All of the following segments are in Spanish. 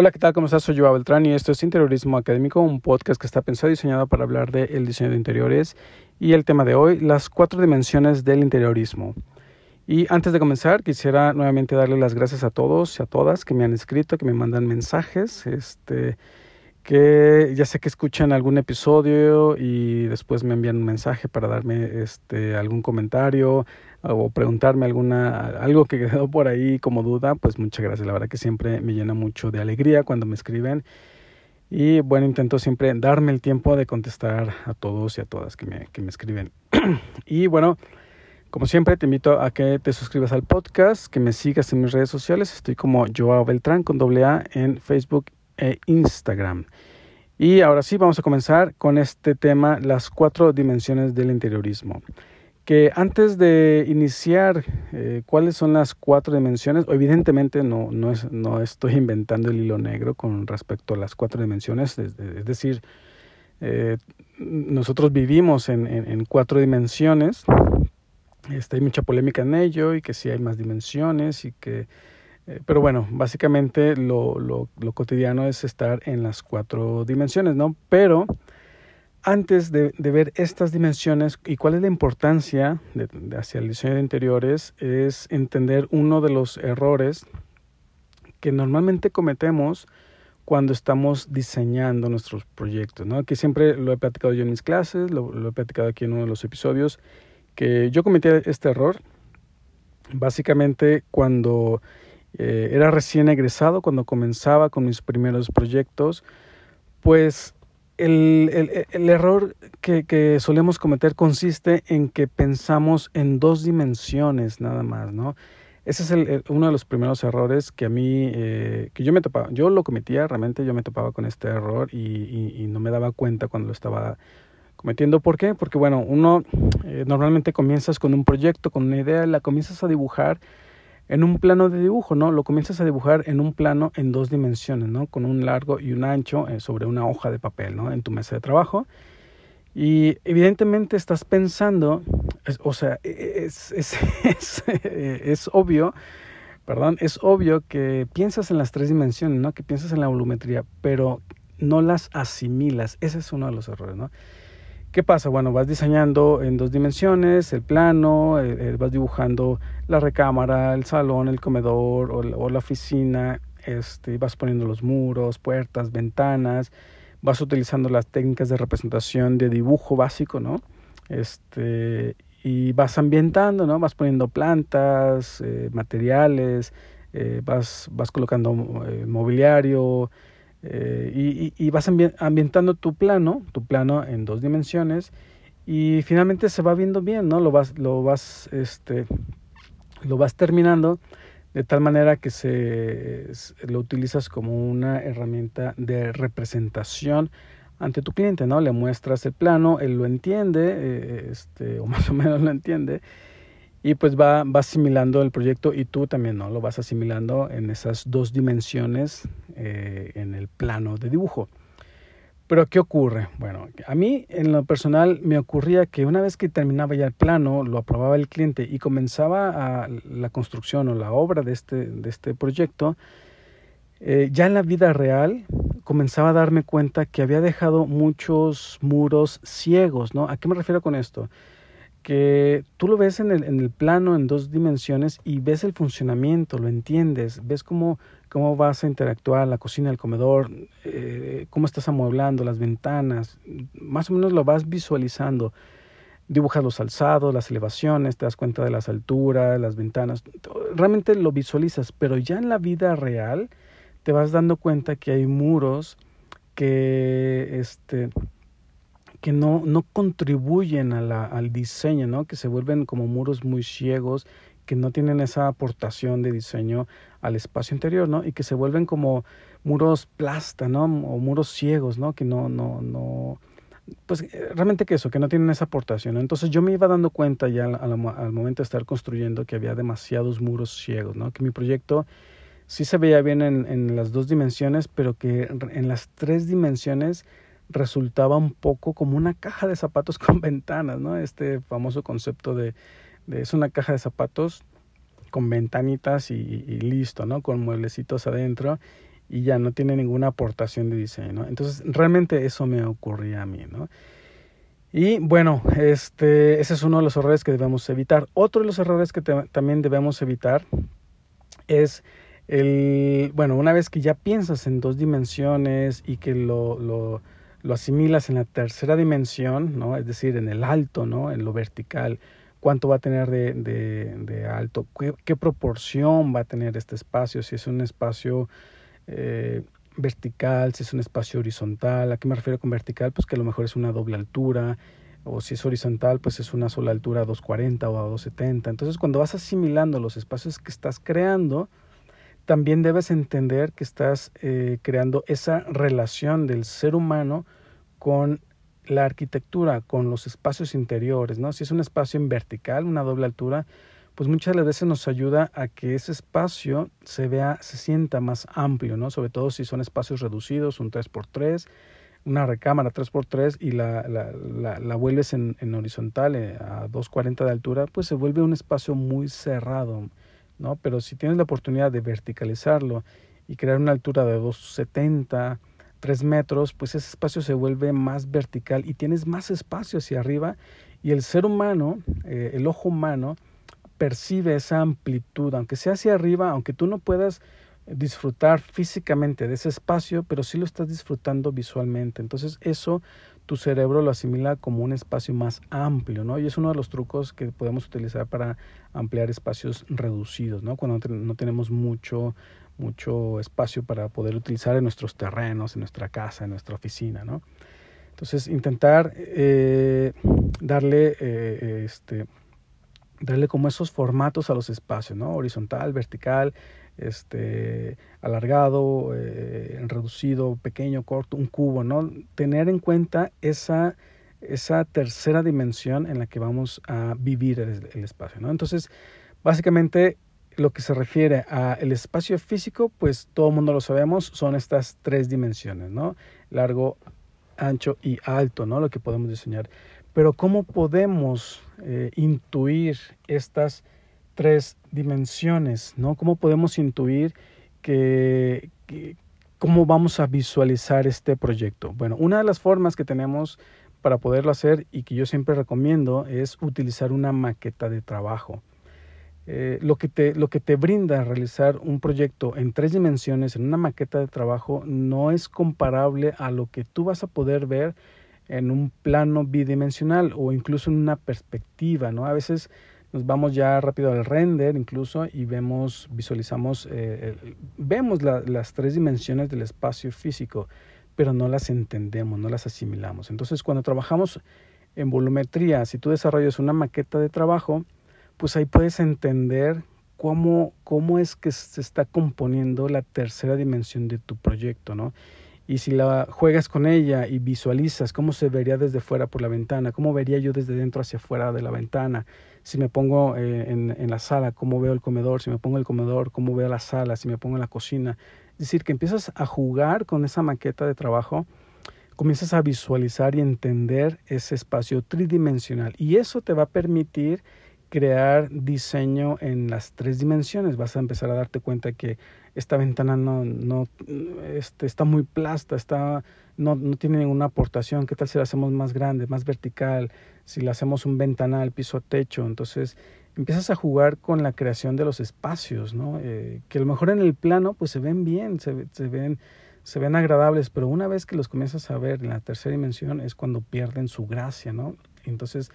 Hola, ¿qué tal? ¿Cómo estás? Soy Joao Beltrán y esto es Interiorismo Académico, un podcast que está pensado y diseñado para hablar del diseño de interiores y el tema de hoy, las cuatro dimensiones del interiorismo. Y antes de comenzar, quisiera nuevamente darle las gracias a todos y a todas que me han escrito, que me mandan mensajes, este, que ya sé que escuchan algún episodio y después me envían un mensaje para darme este, algún comentario o preguntarme alguna, algo que quedó por ahí como duda, pues muchas gracias. La verdad que siempre me llena mucho de alegría cuando me escriben. Y bueno, intento siempre darme el tiempo de contestar a todos y a todas que me, que me escriben. y bueno, como siempre, te invito a que te suscribas al podcast, que me sigas en mis redes sociales. Estoy como Joao Beltrán con doble A en Facebook e Instagram. Y ahora sí, vamos a comenzar con este tema, las cuatro dimensiones del interiorismo. Que antes de iniciar eh, cuáles son las cuatro dimensiones, evidentemente no, no, es, no estoy inventando el hilo negro con respecto a las cuatro dimensiones, es, decir, eh, nosotros vivimos en, en, cuatro dimensiones, este, hay mucha polémica en ello y que sí hay más dimensiones y que eh, pero bueno, básicamente lo, lo, lo, cotidiano es estar en las cuatro dimensiones, ¿no? Pero antes de, de ver estas dimensiones y cuál es la importancia de, hacia el diseño de interiores, es entender uno de los errores que normalmente cometemos cuando estamos diseñando nuestros proyectos, ¿no? Que siempre lo he platicado yo en mis clases, lo, lo he platicado aquí en uno de los episodios, que yo cometí este error básicamente cuando eh, era recién egresado cuando comenzaba con mis primeros proyectos, pues el, el, el error que, que, solemos cometer consiste en que pensamos en dos dimensiones nada más, ¿no? Ese es el, uno de los primeros errores que a mí, eh, que yo me topaba, yo lo cometía, realmente yo me topaba con este error y, y, y no me daba cuenta cuando lo estaba cometiendo. ¿Por qué? Porque bueno, uno eh, normalmente comienzas con un proyecto, con una idea, la comienzas a dibujar en un plano de dibujo, ¿no? Lo comienzas a dibujar en un plano en dos dimensiones, ¿no? Con un largo y un ancho eh, sobre una hoja de papel, ¿no? En tu mesa de trabajo. Y evidentemente estás pensando, o sea, e, es, es, es, es, obvio, perdón, es obvio que piensas en las tres dimensiones, ¿no? Que piensas en la volumetría, pero no las asimilas. Ese es uno de los errores, ¿no? ¿Qué pasa? Bueno, vas diseñando en dos dimensiones, el plano, eh, eh, vas dibujando la recámara, el salón, el comedor o, la oficina, este, vas poniendo los muros, puertas, ventanas, vas utilizando las técnicas de representación de dibujo básico, ¿no? Este, y vas ambientando, ¿no? Vas poniendo plantas, eh, materiales, vas, vas colocando mobiliario, eh, y, y, vas ambientando tu plano, tu plano en dos dimensiones y finalmente se va viendo bien, ¿no? Lo vas, lo vas, este, lo vas terminando de tal manera que se, lo utilizas como una herramienta de representación ante tu cliente, ¿no? Le muestras el plano, él lo entiende, eh, este, o más o menos lo entiende, y pues va, va asimilando el proyecto y tú también no lo vas asimilando en esas dos dimensiones eh, en el plano de dibujo. Pero ¿qué ocurre? Bueno, a mí en lo personal me ocurría que una vez que terminaba ya el plano, lo aprobaba el cliente y comenzaba a la construcción o la obra de este, de este proyecto, eh, ya en la vida real comenzaba a darme cuenta que había dejado muchos muros ciegos, ¿no? ¿A qué me refiero con esto? Que tú lo ves en el, en el plano en dos dimensiones y ves el funcionamiento, lo entiendes, ves cómo, cómo vas a interactuar la cocina, el comedor, eh, cómo estás amueblando las ventanas, más o menos lo vas visualizando. Dibujas los alzados, las elevaciones, te das cuenta de las alturas, las ventanas, realmente lo visualizas, pero ya en la vida real te vas dando cuenta que hay muros que este, que no, no contribuyen al diseño, ¿no? que se vuelven como muros muy ciegos, que no tienen esa aportación de diseño al espacio interior, ¿no? Y que se vuelven como muros plasta, ¿no? O muros ciegos, ¿no? Que no, no, no, pues eh, realmente que eso, que no tienen esa aportación. Entonces yo me iba dando cuenta ya al, momento de estar construyendo que había demasiados muros ciegos, ¿no? Que mi proyecto sí se veía bien en, en las dos dimensiones, pero que en las tres dimensiones resultaba un poco como una caja de zapatos con ventanas, ¿no? Este famoso concepto de, es una caja de zapatos con ventanitas y, listo, ¿no? Con mueblecitos adentro. y ya no tiene ninguna aportación de diseño, ¿no? Entonces, realmente eso me ocurría a mí, ¿no? Y bueno, este, ese es uno de los errores que debemos evitar. Otro de los errores que también debemos evitar es el, bueno, una vez que ya piensas en dos dimensiones y que lo, lo asimilas en la tercera dimensión, ¿no? Es decir, en el alto, ¿no? En lo vertical, cuánto va a tener de, de, de alto, ¿Qué, qué, proporción va a tener este espacio, si es un espacio eh, vertical, si es un espacio horizontal. ¿A qué me refiero con vertical? Pues que a lo mejor es una doble altura, o si es horizontal, pues es una sola altura a 240 o a 270. Entonces, cuando vas asimilando los espacios que estás creando, también debes entender que estás eh, creando esa relación del ser humano con la arquitectura, con los espacios interiores, ¿no? Si es un espacio en vertical, una doble altura, pues muchas veces nos ayuda a que ese espacio se vea, se sienta más amplio, ¿no? Sobre todo si son espacios reducidos, un 3x3, una recámara 3x3 y la, vuelves en, en horizontal eh, a 240 de altura, pues se vuelve un espacio muy cerrado, ¿no? Pero si tienes la oportunidad de verticalizarlo y crear una altura de 270, 3 metros, pues ese espacio se vuelve más vertical y tienes más espacio hacia arriba y el ser humano, eh, el ojo humano, percibe esa amplitud, aunque sea hacia arriba, aunque tú no puedas disfrutar físicamente de ese espacio, pero sí lo estás disfrutando visualmente. Entonces eso tu cerebro lo asimila como un espacio más amplio, ¿no? Y es uno de los trucos que podemos utilizar para ampliar espacios reducidos, ¿no? Cuando no tenemos mucho, mucho espacio para poder utilizar en nuestros terrenos, en nuestra casa, en nuestra oficina, ¿no? Entonces intentar eh, darle eh, este darle como esos formatos a los espacios, ¿no? Horizontal, vertical, este, alargado, eh, reducido, pequeño, corto, un cubo, ¿no? Tener en cuenta esa, esa tercera dimensión en la que vamos a vivir el, espacio, ¿no? Entonces, básicamente lo que se refiere a el espacio físico, pues todo el mundo lo sabemos, son estas tres dimensiones, ¿no? Largo, ancho y alto, ¿no? Lo que podemos diseñar. Pero ¿cómo podemos eh, intuir estas tres dimensiones? ¿no? ¿Cómo podemos intuir que, cómo vamos a visualizar este proyecto? Bueno, una de las formas que tenemos para poderlo hacer y que yo siempre recomiendo es utilizar una maqueta de trabajo. Eh, lo, que te, lo que te brinda realizar un proyecto en tres dimensiones, en una maqueta de trabajo, no es comparable a lo que tú vas a poder ver en un plano bidimensional o incluso en una perspectiva, ¿no? A veces nos vamos ya rápido al render incluso y vemos, visualizamos, eh, vemos la, las tres dimensiones del espacio físico, pero no las entendemos, no las asimilamos. Entonces, cuando trabajamos en volumetría, si tú desarrollas una maqueta de trabajo, pues ahí puedes entender cómo, cómo es que se está componiendo la tercera dimensión de tu proyecto, ¿no? y si la juegas con ella y visualizas cómo se vería desde fuera por la ventana, cómo vería yo desde dentro hacia afuera de la ventana, si me pongo eh, en, en, la sala, cómo veo el comedor, si me pongo el comedor, cómo veo la sala, si me pongo en la cocina. Es decir, que empiezas a jugar con esa maqueta de trabajo, comienzas a visualizar y entender ese espacio tridimensional y eso te va a permitir crear diseño en las tres dimensiones. Vas a empezar a darte cuenta que esta ventana no, no este, está muy plasta, está, no, no tiene ninguna aportación. ¿Qué tal si la hacemos más grande, más vertical? Si la hacemos un ventanal, piso a techo. Entonces empiezas a jugar con la creación de los espacios, ¿no? Eh, que a lo mejor en el plano pues se ven bien, se, se ven se ven agradables, pero una vez que los comienzas a ver en la tercera dimensión es cuando pierden su gracia, ¿no? Entonces,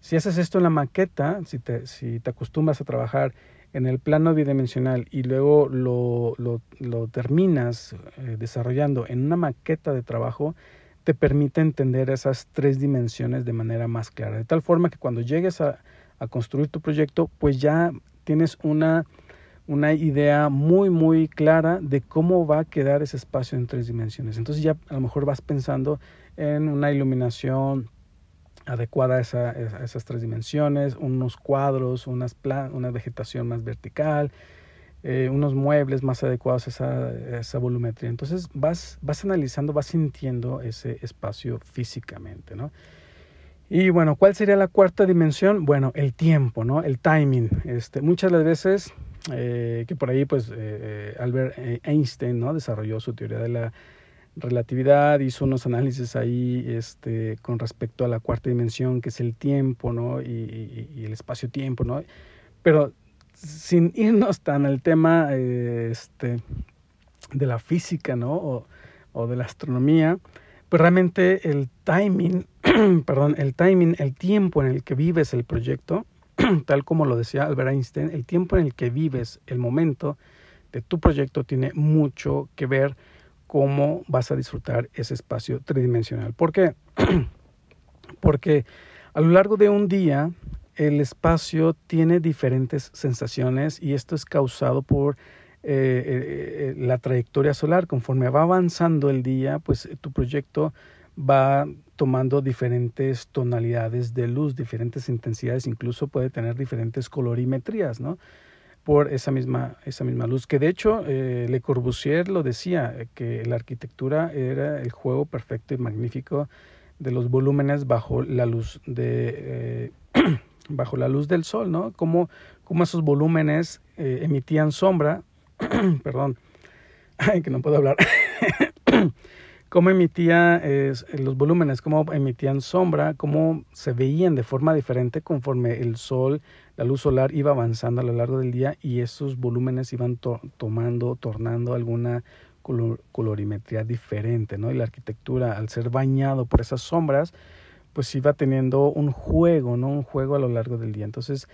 si haces esto en la maqueta, si te, si te acostumbras a trabajar en el plano bidimensional y luego lo, lo, lo terminas eh, desarrollando en una maqueta de trabajo, te permite entender esas tres dimensiones de manera más clara. De tal forma que cuando llegues a, a construir tu proyecto, pues ya tienes una, una idea muy, muy clara de cómo va a quedar ese espacio en tres dimensiones. Entonces ya a lo mejor vas pensando en una iluminación, adecuada a, esa, esas tres dimensiones, unos cuadros, unas una vegetación más vertical, eh, unos muebles más adecuados a esa, esa, volumetría. Entonces vas, vas analizando, vas sintiendo ese espacio físicamente, ¿no? Y bueno, ¿cuál sería la cuarta dimensión? Bueno, el tiempo, ¿no? El timing. Este, muchas de las veces eh, que por ahí pues Albert Einstein ¿no? desarrolló su teoría de la relatividad, hizo unos análisis ahí este, con respecto a la cuarta dimensión, que es el tiempo, ¿no? Y, y el espacio-tiempo, ¿no? Pero sin irnos tan al tema este, de la física, ¿no? O, o de la astronomía, pues realmente el timing, perdón, el timing, el tiempo en el que vives el proyecto, tal como lo decía Albert Einstein, el tiempo en el que vives el momento de tu proyecto tiene mucho que ver cómo vas a disfrutar ese espacio tridimensional. ¿Por qué? Porque a lo largo de un día el espacio tiene diferentes sensaciones y esto es causado por eh, eh, eh, la trayectoria solar. Conforme va avanzando el día, pues tu proyecto va tomando diferentes tonalidades de luz, diferentes intensidades, incluso puede tener diferentes colorimetrías, ¿no? por esa misma, esa misma luz. Que de hecho Le Corbusier lo decía, que la arquitectura era el juego perfecto y magnífico de los volúmenes bajo la luz de bajo la luz del sol, ¿no? Cómo, cómo esos volúmenes emitían sombra perdón, que no puedo hablar, cómo emitía los volúmenes, cómo emitían sombra, cómo se veían de forma diferente conforme el sol, la luz solar iba avanzando a lo largo del día y esos volúmenes iban tomando, tornando alguna colorimetría diferente, ¿no? Y la arquitectura, al ser bañado por esas sombras, pues iba teniendo un juego, ¿no? Un juego a lo largo del día. Entonces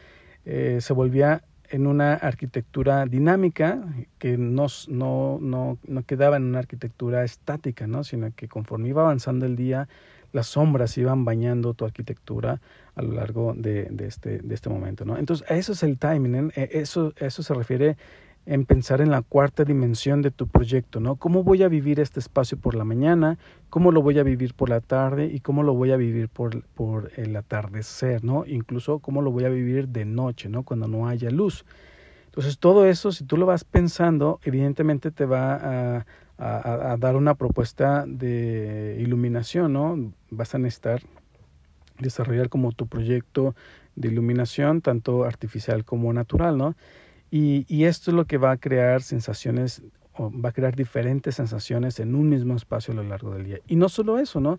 eh, se volvía en una arquitectura dinámica que no, no, no, no, quedaba en una arquitectura estática, ¿no? sino que conforme iba avanzando el día, las sombras iban bañando tu arquitectura a lo largo de, de, este, de este momento. ¿no? Entonces, eso es el timing, ¿eh? eso, eso se refiere en pensar en la cuarta dimensión de tu proyecto, ¿no? ¿Cómo voy a vivir este espacio por la mañana? ¿Cómo lo voy a vivir por la tarde? ¿Y cómo lo voy a vivir por, por el atardecer, ¿no? Incluso cómo lo voy a vivir de noche, ¿no? Cuando no haya luz. Entonces, todo eso, si tú lo vas pensando, evidentemente te va a, a dar una propuesta de iluminación, ¿no? Vas a necesitar desarrollar como tu proyecto de iluminación, tanto artificial como natural, ¿no? Y, esto es lo que va a crear sensaciones, o va a crear diferentes sensaciones en un mismo espacio a lo largo del día. Y no solo eso, ¿no?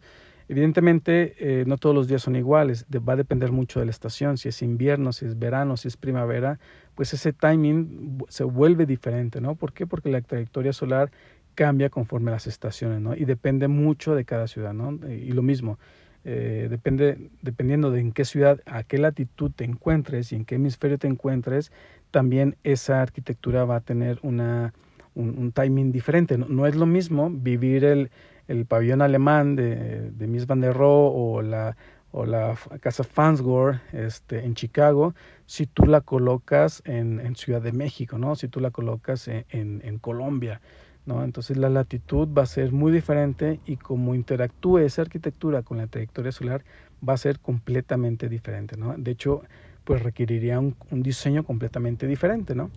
Evidentemente, eh, no todos los días son iguales, va a depender mucho de la estación, si es invierno, si es verano, si es primavera, pues ese timing se vuelve diferente, ¿no? ¿Por qué? Porque la trayectoria solar cambia conforme las estaciones, ¿no? Y depende mucho de cada ciudad, ¿no? Y lo mismo, eh, depende, dependiendo de en qué ciudad, a qué latitud te encuentres y en qué hemisferio te encuentres, también esa arquitectura va a tener una, un, timing diferente. No, es lo mismo vivir el, el pabellón alemán de, de Mies van der Rohe o la, o la casa Fansgore este, en Chicago si tú la colocas en, en, Ciudad de México, ¿no? si tú la colocas en, en, en Colombia. ¿no? Entonces la latitud va a ser muy diferente y como interactúe esa arquitectura con la trayectoria solar va a ser completamente diferente. ¿no? De hecho, pues requeriría un, diseño completamente diferente, ¿no?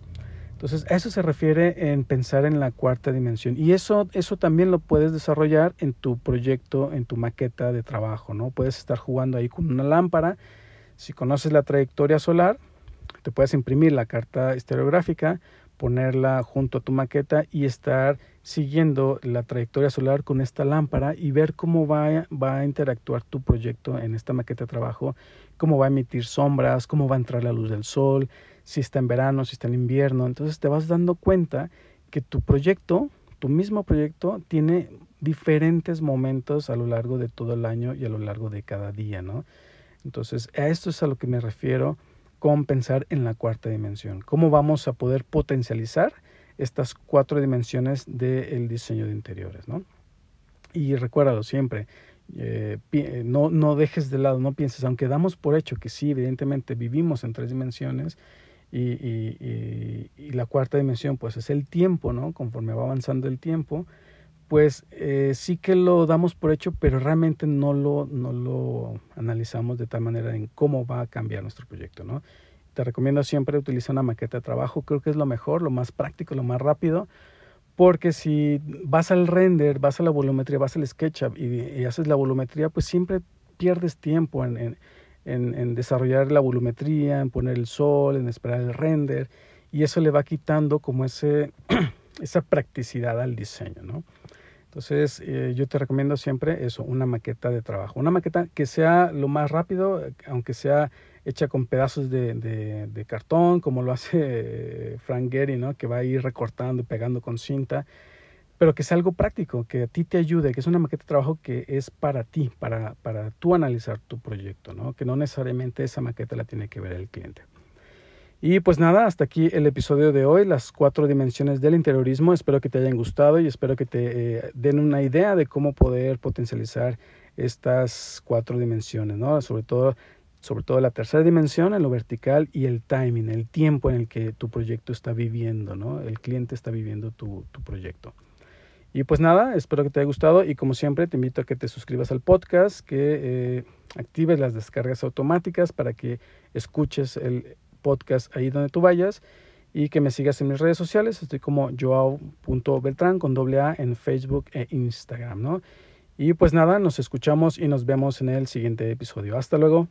Entonces, eso se refiere en pensar en la cuarta dimensión. Y eso, eso también lo puedes desarrollar en tu proyecto, en tu maqueta de trabajo, ¿no? Puedes estar jugando ahí con una lámpara. Si conoces la trayectoria solar, te puedes imprimir la carta estereográfica, ponerla junto a tu maqueta y estar siguiendo la trayectoria solar con esta lámpara y ver cómo va, va a interactuar tu proyecto en esta maqueta de trabajo, cómo va a emitir sombras, cómo va a entrar la luz del sol, si está en verano, si está en invierno. Entonces te vas dando cuenta que tu proyecto, tu mismo proyecto, tiene diferentes momentos a lo largo de todo el año y a lo largo de cada día, ¿no? Entonces, a esto es a lo que me refiero con pensar en la cuarta dimensión. ¿Cómo vamos a poder potencializar estas cuatro dimensiones del diseño de interiores? ¿no? Y recuérdalo siempre, eh, no, no dejes de lado, no pienses, aunque damos por hecho que sí, evidentemente vivimos en tres dimensiones, y, y, la cuarta dimensión pues es el tiempo, ¿no? Conforme va avanzando el tiempo, pues eh, sí que lo damos por hecho, pero realmente no lo, no lo analizamos de tal manera en cómo va a cambiar nuestro proyecto, ¿no? Te recomiendo siempre utilizar una maqueta de trabajo, creo que es lo mejor, lo más práctico, lo más rápido, porque si vas al render, vas a la volumetría, vas al SketchUp y, haces la volumetría, pues siempre pierdes tiempo en, en, en, desarrollar la volumetría, en poner el sol, en esperar el render, y eso le va quitando como ese, esa practicidad al diseño, ¿no? Entonces, eh, yo te recomiendo siempre eso, una maqueta de trabajo. Una maqueta que sea lo más rápido, aunque sea hecha con pedazos de, de, cartón, como lo hace Frank Gehry, ¿no? Que va a ir recortando y pegando con cinta, pero que sea algo práctico, que a ti te ayude, que es una maqueta de trabajo que es para ti, para, para tú analizar tu proyecto, ¿no? Que no necesariamente esa maqueta la tiene que ver el cliente. Y pues nada, hasta aquí el episodio de hoy, las cuatro dimensiones del interiorismo. Espero que te hayan gustado y espero que te eh, den una idea de cómo poder potencializar estas cuatro dimensiones, ¿no? Sobre todo, sobre todo la tercera dimensión, en lo vertical y el timing, el tiempo en el que tu proyecto está viviendo, ¿no? El cliente está viviendo tu, tu proyecto. Y pues nada, espero que te haya gustado y como siempre te invito a que te suscribas al podcast, que eh, actives las descargas automáticas para que escuches el podcast ahí donde tú vayas y que me sigas en mis redes sociales. Estoy como joao.beltrán con doble A en Facebook e Instagram, ¿no? Y pues nada, nos escuchamos y nos vemos en el siguiente episodio. Hasta luego.